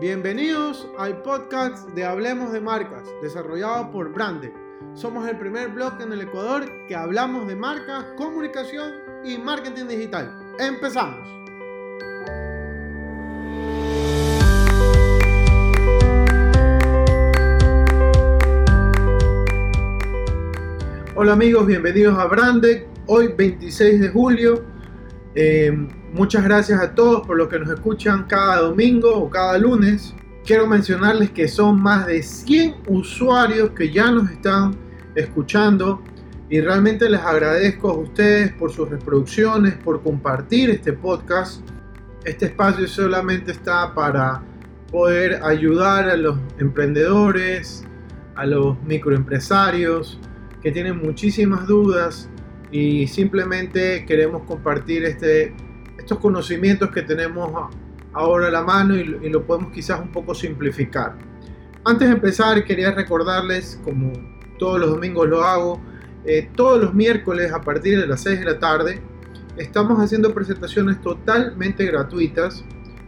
Bienvenidos al podcast de Hablemos de Marcas, desarrollado por Brande. Somos el primer blog en el Ecuador que hablamos de marcas, comunicación y marketing digital. Empezamos. Hola amigos, bienvenidos a Brande. Hoy 26 de julio. Eh, muchas gracias a todos por lo que nos escuchan cada domingo o cada lunes. Quiero mencionarles que son más de 100 usuarios que ya nos están escuchando y realmente les agradezco a ustedes por sus reproducciones, por compartir este podcast. Este espacio solamente está para poder ayudar a los emprendedores, a los microempresarios que tienen muchísimas dudas y simplemente queremos compartir este, estos conocimientos que tenemos ahora a la mano y, lo podemos quizás un poco simplificar. Antes de empezar quería recordarles, como todos los domingos lo hago, eh, todos los miércoles a partir de las 6 de la tarde estamos haciendo presentaciones totalmente gratuitas.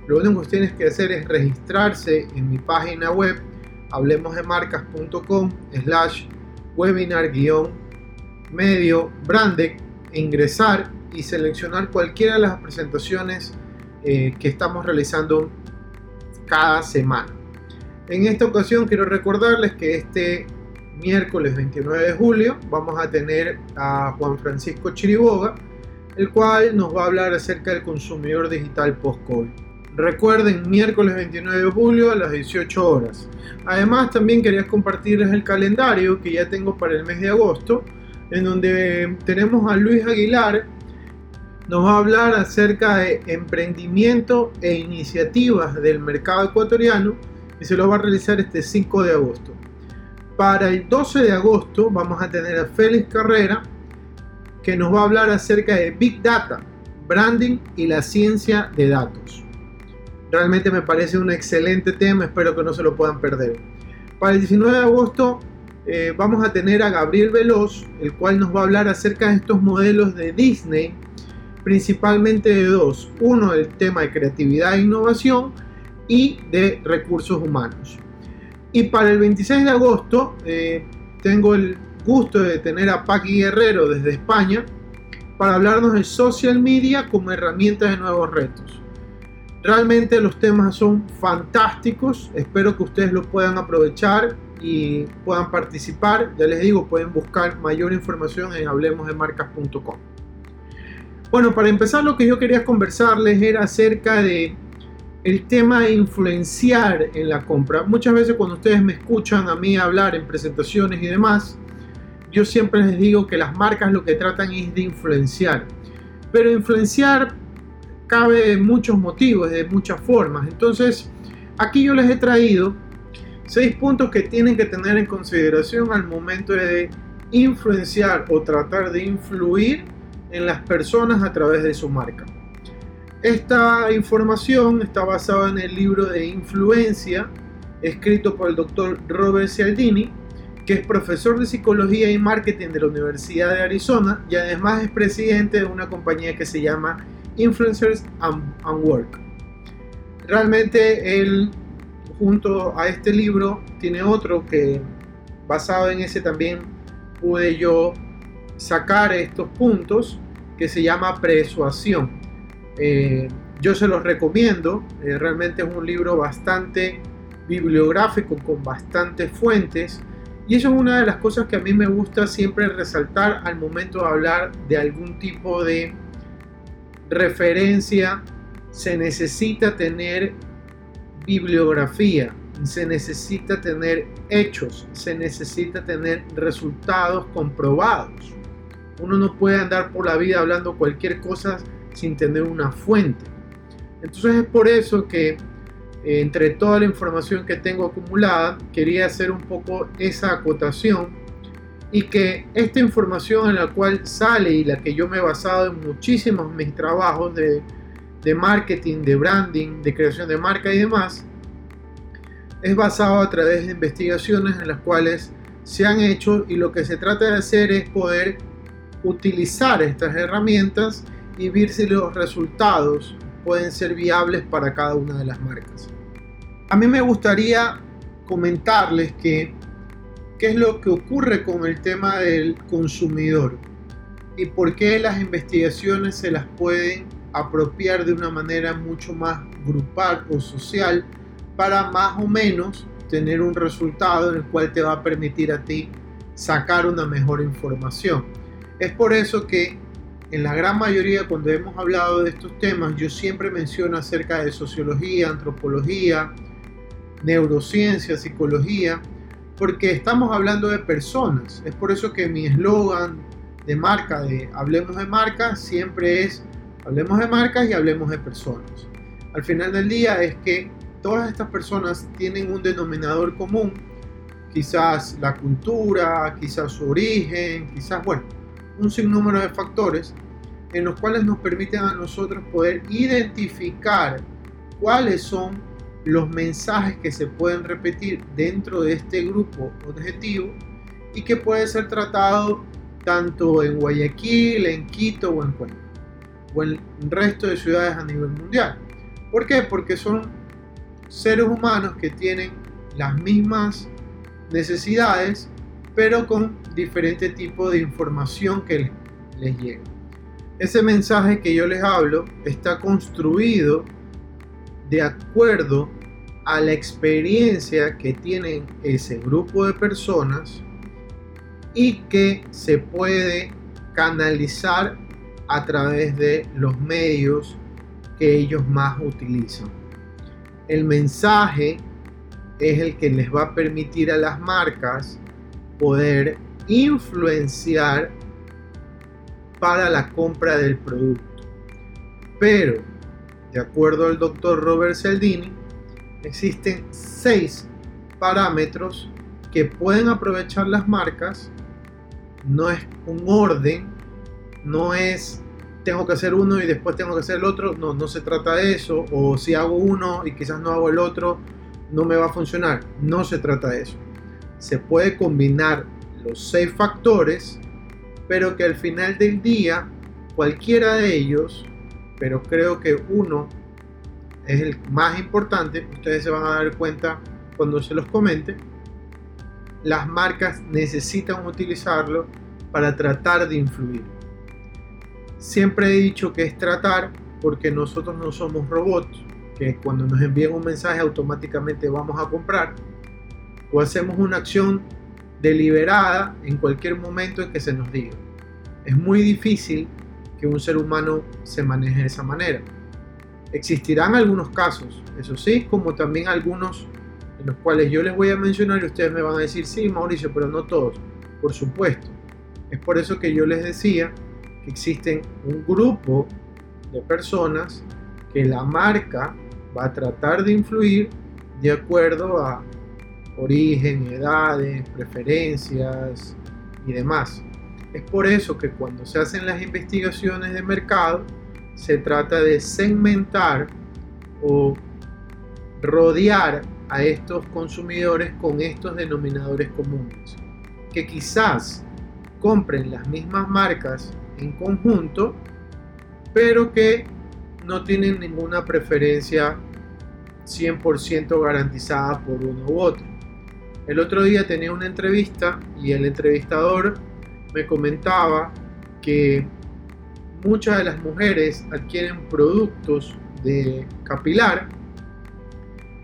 Lo único que tienes que hacer es registrarse en mi página web hablemosdemarcas.com slash webinar-medio brande, ingresar y seleccionar cualquiera de las presentaciones eh, que estamos realizando cada semana. En esta ocasión quiero recordarles que este miércoles 29 de julio vamos a tener a Juan Francisco Chiriboga, el cual nos va a hablar acerca del consumidor digital post-COVID. Recuerden, miércoles 29 de julio a las 18 horas. Además, también quería compartirles el calendario que ya tengo para el mes de agosto, en donde tenemos a Luis Aguilar, nos va a hablar acerca de emprendimiento e iniciativas del mercado ecuatoriano y se lo va a realizar este 5 de agosto. Para el 12 de agosto vamos a tener a Félix Carrera que nos va a hablar acerca de Big Data, branding y la ciencia de datos. Realmente me parece un excelente tema, espero que no se lo puedan perder. Para el 19 de agosto eh, vamos a tener a Gabriel Veloz, el cual nos va a hablar acerca de estos modelos de Disney principalmente de dos. Uno, el tema de creatividad e innovación y de recursos humanos. Y para el 26 de agosto eh, tengo el gusto de tener a Paqui Guerrero desde España para hablarnos de social media como herramienta de nuevos retos. Realmente los temas son fantásticos, espero que ustedes lo puedan aprovechar y puedan participar. Ya les digo, pueden buscar mayor información en hablemosdemarcas.com. Bueno, para empezar lo que yo quería conversarles era acerca de el tema de influenciar en la compra. Muchas veces cuando ustedes me escuchan a mí hablar en presentaciones y demás, yo siempre les digo que las marcas lo que tratan es de influenciar. Pero influenciar cabe de muchos motivos, de muchas formas. Entonces, aquí yo les he traído seis puntos que tienen que tener en consideración al momento de influenciar o tratar de influir en las personas a través de su marca. Esta información está basada en el libro de Influencia, escrito por el doctor Robert Cialdini, que es profesor de psicología y marketing de la Universidad de Arizona y además es presidente de una compañía que se llama Influencers and, Work. Realmente él, junto a este libro, tiene otro que basado en ese también pude yo sacar estos puntos que se llama Persuasión. Eh, yo se los recomiendo, eh, realmente es un libro bastante bibliográfico con bastantes fuentes y eso es una de las cosas que a mí me gusta siempre resaltar al momento de hablar de algún tipo de referencia. Se necesita tener bibliografía, se necesita tener hechos, se necesita tener resultados comprobados. Uno no puede andar por la vida hablando cualquier cosa sin tener una fuente. Entonces es por eso que eh, entre toda la información que tengo acumulada, quería hacer un poco esa acotación y que esta información en la cual sale y la que yo me he basado en muchísimos mis trabajos de, de marketing, de branding, de creación de marca y demás, es basado a través de investigaciones en las cuales se han hecho y lo que se trata de hacer es poder utilizar estas herramientas y ver si los resultados pueden ser viables para cada una de las marcas. A mí me gustaría comentarles que qué es lo que ocurre con el tema del consumidor y por qué las investigaciones se las pueden apropiar de una manera mucho más grupal o social para más o menos tener un resultado en el cual te va a permitir a ti sacar una mejor información. Es por eso que en la gran mayoría cuando hemos hablado de estos temas yo siempre menciono acerca de sociología, antropología, neurociencia, psicología, porque estamos hablando de personas. Es por eso que mi eslogan de marca, de Hablemos de Marca, siempre es Hablemos de marcas y hablemos de personas. Al final del día es que todas estas personas tienen un denominador común, quizás la cultura, quizás su origen, quizás, bueno, un sinnúmero de factores en los cuales nos permiten a nosotros poder identificar cuáles son los mensajes que se pueden repetir dentro de este grupo objetivo y que puede ser tratado tanto en Guayaquil, en Quito o en Cuenca o en el resto de ciudades a nivel mundial. ¿Por qué? Porque son seres humanos que tienen las mismas necesidades, pero con diferente tipo de información que les llega. Ese mensaje que yo les hablo está construido de acuerdo a la experiencia que tienen ese grupo de personas y que se puede canalizar a través de los medios que ellos más utilizan. El mensaje es el que les va a permitir a las marcas poder influenciar para la compra del producto. Pero, de acuerdo al doctor Robert Cialdini, existen seis parámetros que pueden aprovechar las marcas. No es un orden, no es tengo que hacer uno y después tengo que hacer el otro. No, no se trata de eso. O si hago uno y quizás no hago el otro, no me va a funcionar. No se trata de eso. Se puede combinar los seis factores, pero que al final del día, cualquiera de ellos, pero creo que uno es el más importante, ustedes se van a dar cuenta cuando se los comente, las marcas necesitan utilizarlo para tratar de influir. Siempre he dicho que es tratar porque nosotros no somos robots, que cuando nos envían un mensaje automáticamente vamos a comprar, o hacemos una acción deliberada en cualquier momento en que se nos diga. Es muy difícil que un ser humano se maneje de esa manera. Existirán algunos casos, eso sí, como también algunos en los cuales yo les voy a mencionar y ustedes me van a decir, sí, Mauricio, pero no todos. Por supuesto. Es por eso que yo les decía que existen un grupo de personas que la marca va a tratar de influir de acuerdo a origen, edades, preferencias y demás. Es por eso que cuando se hacen las investigaciones de mercado, se trata de segmentar o rodear a estos consumidores con estos denominadores comunes, que quizás compren las mismas marcas en conjunto, pero que no tienen ninguna preferencia 100% garantizada por uno u otro. El otro día tenía una entrevista y el entrevistador me comentaba que muchas de las mujeres adquieren productos de capilar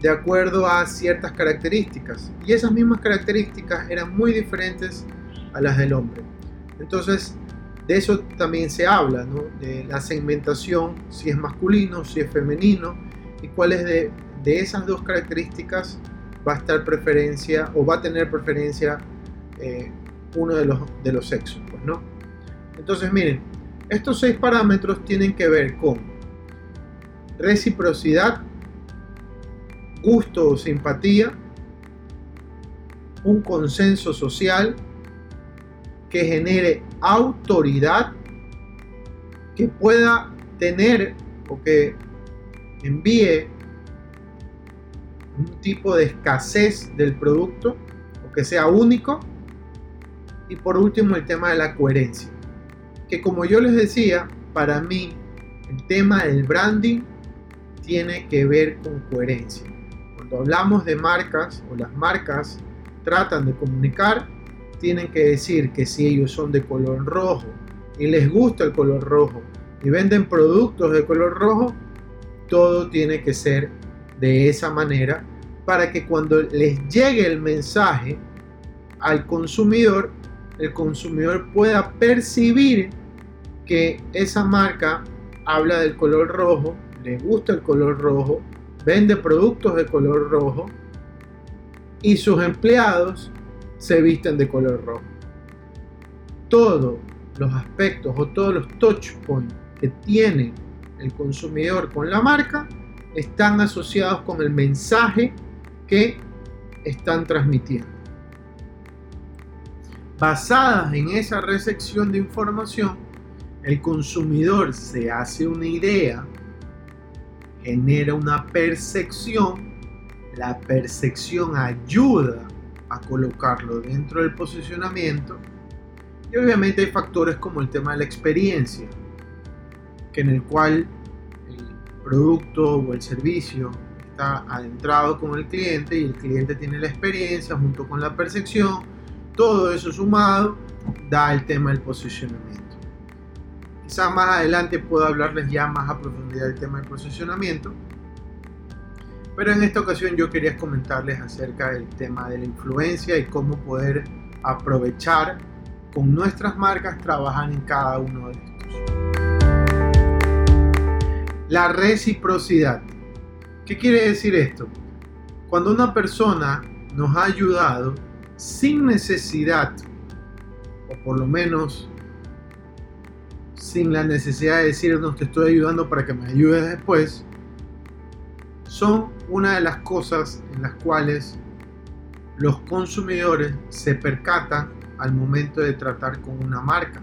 de acuerdo a ciertas características y esas mismas características eran muy diferentes a las del hombre. Entonces de eso también se habla, ¿no? de la segmentación, si es masculino, si es femenino, y cuáles de, de esas dos características va a estar preferencia o va a tener preferencia eh, uno de los, de los sexos. Pues, ¿no? Entonces miren, estos seis parámetros tienen que ver con reciprocidad, gusto o simpatía, un consenso social, que genere autoridad, que pueda tener o que envíe un tipo de escasez del producto o que sea único. Y por último el tema de la coherencia. Que como yo les decía, para mí el tema del branding tiene que ver con coherencia. cuando hablamos de marcas o las marcas tratan de comunicar, tienen que decir que si ellos son de color rojo y les gusta el color rojo y venden productos de color rojo, todo tiene que ser de esa manera para que cuando les llegue el mensaje al consumidor, el consumidor pueda percibir que esa marca habla del color rojo, le gusta el color rojo, vende productos de color rojo y sus empleados se visten de color rojo. Todos los aspectos o todos los touch points que tiene el consumidor con la marca están asociados con el mensaje que están transmitiendo. Basadas en esa recepción de información, el consumidor se hace una idea, genera una percepción, la percepción ayuda a colocarlo dentro del posicionamiento y obviamente hay factores como el tema de la experiencia, que en el cual producto o el servicio está adentrado con el cliente y el cliente tiene la experiencia junto con la percepción, todo eso sumado da el tema del posicionamiento. Quizás más adelante puedo hablarles ya más a profundidad del tema del posicionamiento, pero en esta ocasión yo quería comentarles acerca del tema de la influencia y cómo poder aprovechar con nuestras marcas trabajar en cada uno de estos. La reciprocidad. ¿Qué quiere decir esto? Cuando una persona nos ha ayudado sin necesidad, o por lo menos sin la necesidad de decirnos te estoy ayudando para que me ayudes después, son una de las cosas en las cuales los consumidores se percatan al momento de tratar con una marca.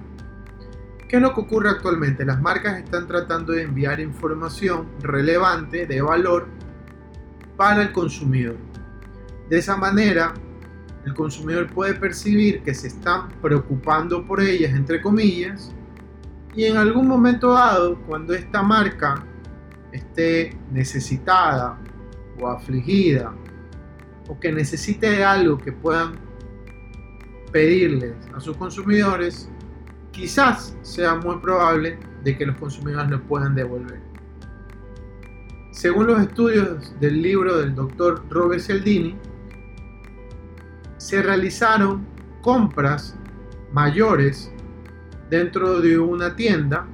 ¿Qué es lo que ocurre actualmente? Las marcas están tratando de enviar información relevante, de valor, para el consumidor. De esa manera, el consumidor puede percibir que se están preocupando por ellas, entre comillas, y en algún momento dado, cuando esta marca esté necesitada o afligida, o que necesite algo que puedan pedirles a sus consumidores, quizás sea muy probable de que los consumidores lo puedan devolver. Según los estudios del libro del doctor Robert Cialdini, se realizaron compras mayores dentro de una tienda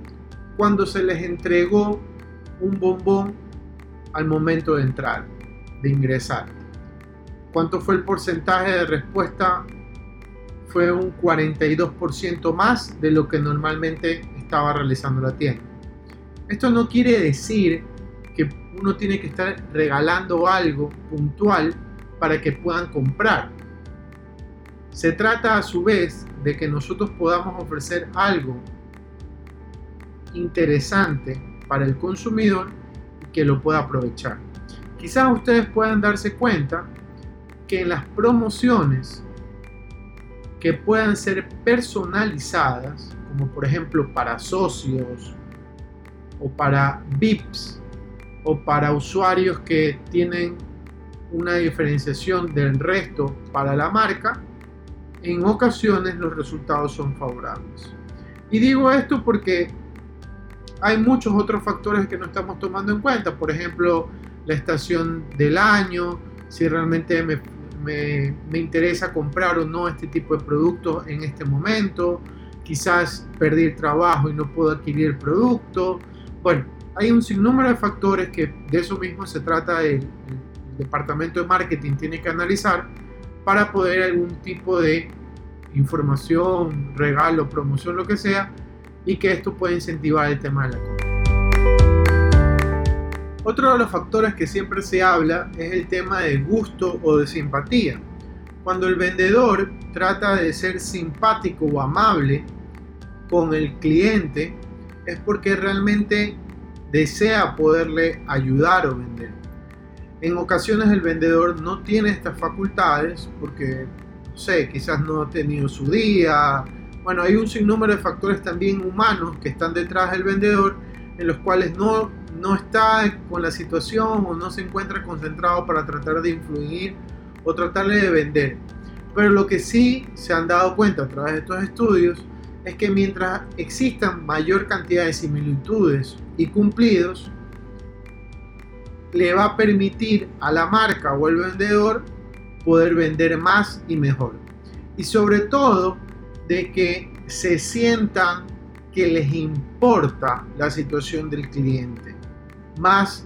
cuando se les entregó un bombón al momento de entrar, de ingresar. ¿Cuánto fue el porcentaje de respuesta? Fue un 42% más de lo que normalmente estaba realizando la tienda. Esto no quiere decir que uno tiene que estar regalando algo puntual para que puedan comprar. Se trata a su vez de que nosotros podamos ofrecer algo interesante para el consumidor que lo pueda aprovechar. Quizás ustedes puedan darse cuenta que en las promociones que puedan ser personalizadas, como por ejemplo para socios o para VIPs o para usuarios que tienen una diferenciación del resto para la marca, en ocasiones los resultados son favorables. Y digo esto porque hay muchos otros factores que no estamos tomando en cuenta, por ejemplo, la estación del año, si realmente me, me, interesa comprar o no este tipo de productos en este momento, quizás perder trabajo y no puedo adquirir el producto. Bueno, hay un sinnúmero de factores que de eso mismo se trata el departamento de marketing tiene que analizar para poder algún tipo de información, regalo, promoción, lo que sea, y que esto puede incentivar el tema de la compra. Otro de los factores que siempre se habla es el tema de gusto o de simpatía. Cuando el vendedor trata de ser simpático o amable con el cliente, es porque realmente desea poderle ayudar o vender. En ocasiones el vendedor no tiene estas facultades porque, no sé, quizás no ha tenido su día. Bueno, hay un sinnúmero de factores también humanos que están detrás del vendedor en los cuales no, no está con la situación o no se encuentra concentrado para tratar de influir o tratarle de vender. Pero lo que sí se han dado cuenta a través de estos estudios es que mientras existan mayor cantidad de similitudes y cumplidos, le va a permitir a la marca o el vendedor poder vender más y mejor. Y sobre todo de que se sientan que les importa la situación del cliente, más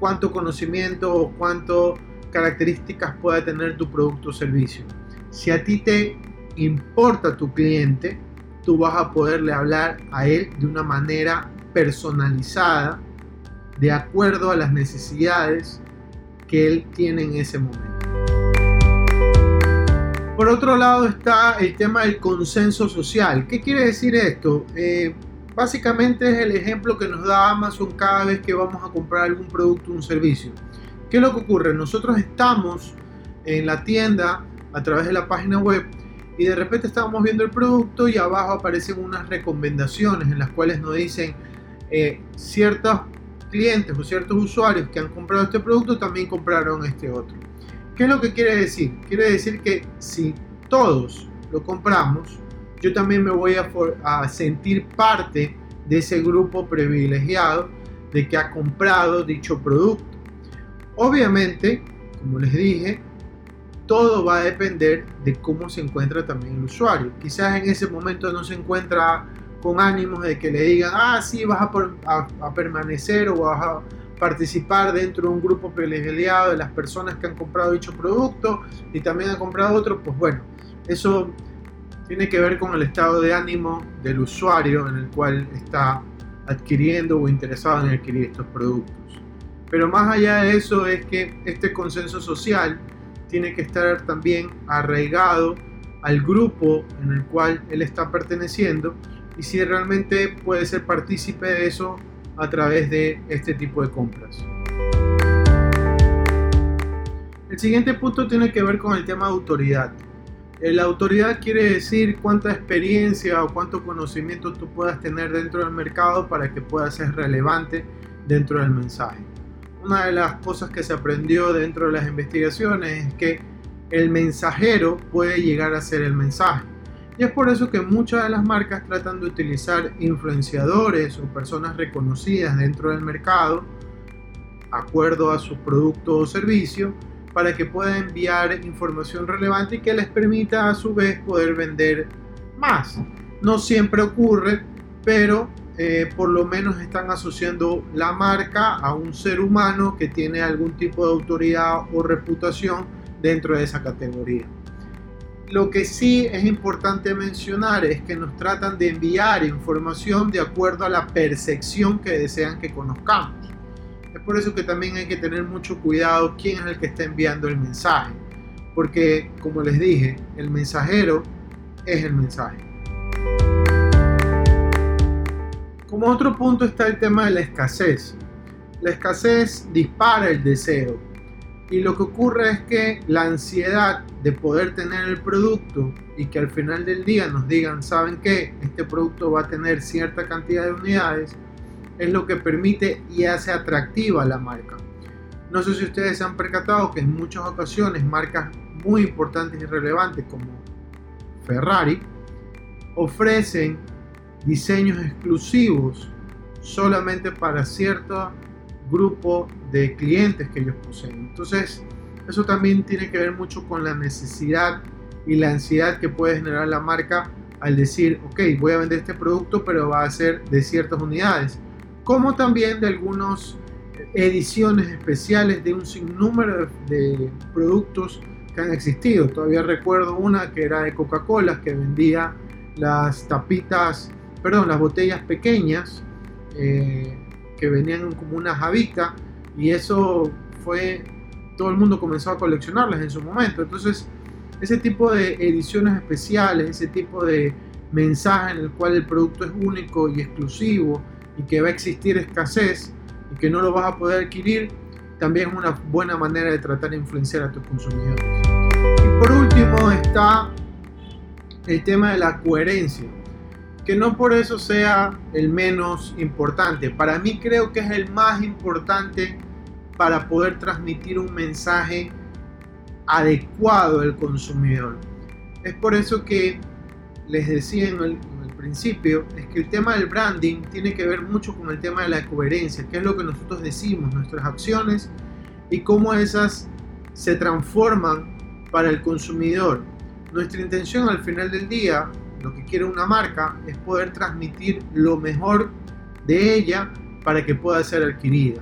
cuánto conocimiento o cuánto características pueda tener tu producto o servicio. Si a ti te importa tu cliente, tú vas a poderle hablar a él de una manera personalizada, de acuerdo a las necesidades que él tiene en ese momento. Por otro lado está el tema del consenso social. ¿Qué quiere decir esto? Eh, básicamente es el ejemplo que nos da Amazon cada vez que vamos a comprar algún producto o un servicio. ¿Qué es lo que ocurre? Nosotros estamos en la tienda a través de la página web y de repente estamos viendo el producto y abajo aparecen unas recomendaciones en las cuales nos dicen eh, ciertos clientes o ciertos usuarios que han comprado este producto también compraron este otro. ¿Qué es lo que quiere decir? Quiere decir que si todos lo compramos, yo también me voy a, sentir parte de ese grupo privilegiado de que ha comprado dicho producto. Obviamente, como les dije, todo va a depender de cómo se encuentra también el usuario. Quizás en ese momento no se encuentra con ánimos de que le digan, ah, sí, vas a, a permanecer o vas a participar dentro de un grupo privilegiado de las personas que han comprado dicho producto y también han comprado otro, pues bueno, eso tiene que ver con el estado de ánimo del usuario en el cual está adquiriendo o interesado en adquirir estos productos. Pero más allá de eso es que este consenso social tiene que estar también arraigado al grupo en el cual él está perteneciendo y si realmente puede ser partícipe de eso a través de este tipo de compras. El siguiente punto tiene que ver con el tema de autoridad. Eh, la autoridad quiere decir cuánta experiencia o cuánto conocimiento tú puedas tener dentro del mercado para que pueda ser relevante dentro del mensaje. Una de las cosas que se aprendió dentro de las investigaciones es que el mensajero puede llegar a ser el mensaje. Y es por eso que muchas de las marcas tratan de utilizar influenciadores o personas reconocidas dentro del mercado, acuerdo a su producto o servicio, para que puedan enviar información relevante y que les permita a su vez poder vender más. No siempre ocurre, pero eh, por lo menos están asociando la marca a un ser humano que tiene algún tipo de autoridad o reputación dentro de esa categoría. Lo que sí es importante mencionar es que nos tratan de enviar información de acuerdo a la percepción que desean que conozcamos. Es por eso que también hay que tener mucho cuidado quién es el que está enviando el mensaje. Porque, como les dije, el mensajero es el mensaje. Como otro punto está el tema de la escasez. La escasez dispara el deseo y lo que ocurre es que la ansiedad de poder tener el producto y que al final del día nos digan, ¿saben qué? Este producto va a tener cierta cantidad de unidades, es lo que permite y hace atractiva la marca. No sé si ustedes se han percatado que en muchas ocasiones marcas muy importantes y relevantes como Ferrari ofrecen diseños exclusivos solamente para cierta grupo de clientes que ellos poseen. Entonces, eso también tiene que ver mucho con la necesidad y la ansiedad que puede generar la marca al decir, ok, voy a vender este producto, pero va a ser de ciertas unidades. Como también de algunas ediciones especiales de un sinnúmero de productos que han existido. Todavía recuerdo una que era de Coca-Cola, que vendía las tapitas, perdón, las botellas pequeñas. Eh, que venían como una javita y eso fue, todo el mundo comenzó a coleccionarlas en su momento. Entonces, ese tipo de ediciones especiales, ese tipo de mensaje en el cual el producto es único y exclusivo y que va a existir escasez y que no lo vas a poder adquirir, también es una buena manera de tratar de influenciar a tus consumidores. Y por último está el tema de la coherencia. que no por eso sea el menos importante. Para mí creo que es el más importante para poder transmitir un mensaje adecuado al consumidor. Es por eso que les decía en el, es que el tema del branding tiene que ver mucho con el tema de la coherencia, que es lo que nosotros decimos, nuestras acciones y cómo esas se transforman para el consumidor. Nuestra intención al final del día, lo que quiere una marca, es poder transmitir lo mejor de ella para que pueda ser adquirida.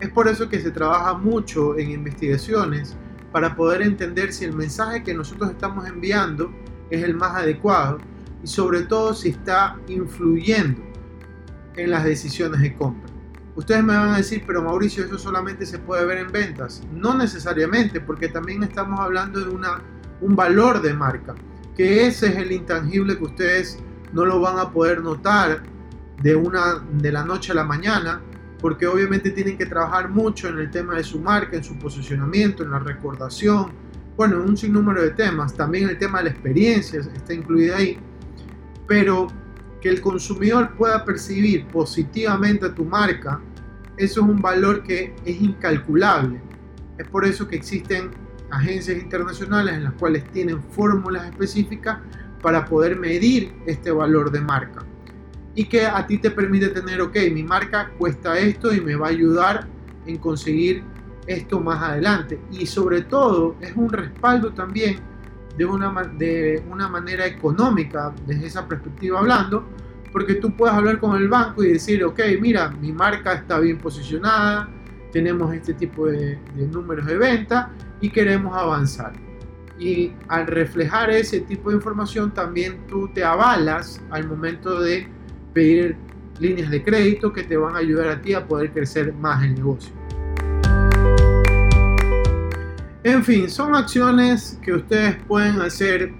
Es por eso que se trabaja mucho en investigaciones para poder entender si el mensaje que nosotros estamos enviando es el más adecuado y sobre todo si está influyendo en las decisiones de compra. Ustedes me van a decir, pero Mauricio, eso solamente se puede ver en ventas. No necesariamente, porque también estamos hablando de una, un valor de marca, que ese es el intangible que ustedes no lo van a poder notar de, una, de la noche a la mañana, porque obviamente tienen que trabajar mucho en el tema de su marca, en su posicionamiento, en la recordación, bueno, un sinnúmero de temas, también el tema de la experiencia está incluido ahí, pero que el consumidor pueda percibir positivamente a tu marca, eso es un valor que es incalculable. Es por eso que existen agencias internacionales en las cuales tienen fórmulas específicas para poder medir este valor de marca y que a ti te permite tener, ok, mi marca cuesta esto y me va a ayudar en conseguir esto más adelante. Y sobre todo es un respaldo también de una, de una manera económica, desde esa perspectiva hablando, porque tú puedes hablar con el banco y decir, ok, mira, mi marca está bien posicionada, tenemos este tipo de, de números de venta y queremos avanzar. Y al reflejar ese tipo de información también tú te avalas al momento de pedir líneas de crédito que te van a ayudar a ti a poder crecer más el negocio. En fin, son acciones que ustedes pueden hacer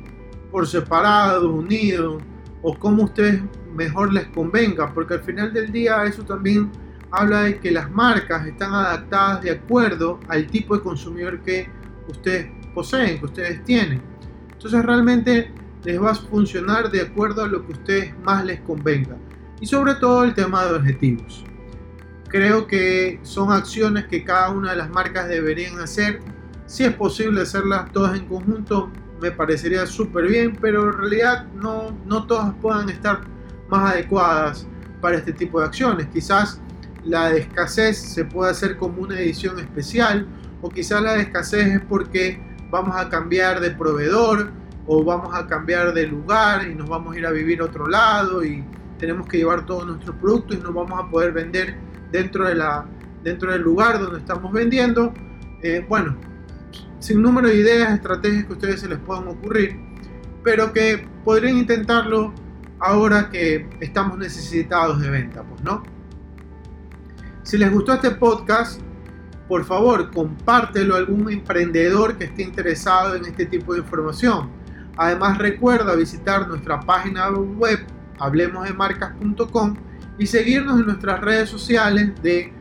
por separado, unido o como ustedes mejor les convenga, porque al final del día eso también habla de que las marcas están adaptadas de acuerdo al tipo de consumidor que ustedes poseen, que ustedes tienen. Entonces realmente les va a funcionar de acuerdo a lo que a ustedes más les convenga. Y sobre todo el tema de objetivos. Creo que son acciones que cada una de las marcas deberían hacer. Si es posible hacerlas todas en conjunto, me parecería súper bien, pero en realidad no, no todas puedan estar más adecuadas para este tipo de acciones. Quizás la escasez se puede hacer como una edición especial, o quizás la escasez es porque vamos a cambiar de proveedor o vamos a cambiar de lugar y nos vamos a ir a vivir a otro lado y tenemos que llevar todos nuestros productos y no vamos a poder vender dentro, de la, dentro del lugar donde estamos vendiendo. Eh, bueno, sin número de ideas, estrategias que a ustedes se les puedan ocurrir, pero que podrían intentarlo ahora que estamos necesitados de venta, pues no. Si les gustó este podcast, por favor, compártelo a algún emprendedor que esté interesado en este tipo de información. Además recuerda visitar nuestra página web hablemosdemarcas.com y seguirnos en nuestras redes sociales de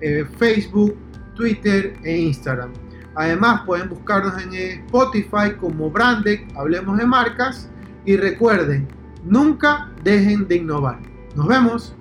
eh, Facebook, Twitter e Instagram. Además pueden buscarnos en Spotify como Brandec, Hablemos de Marcas y recuerden, nunca dejen de innovar. Nos vemos.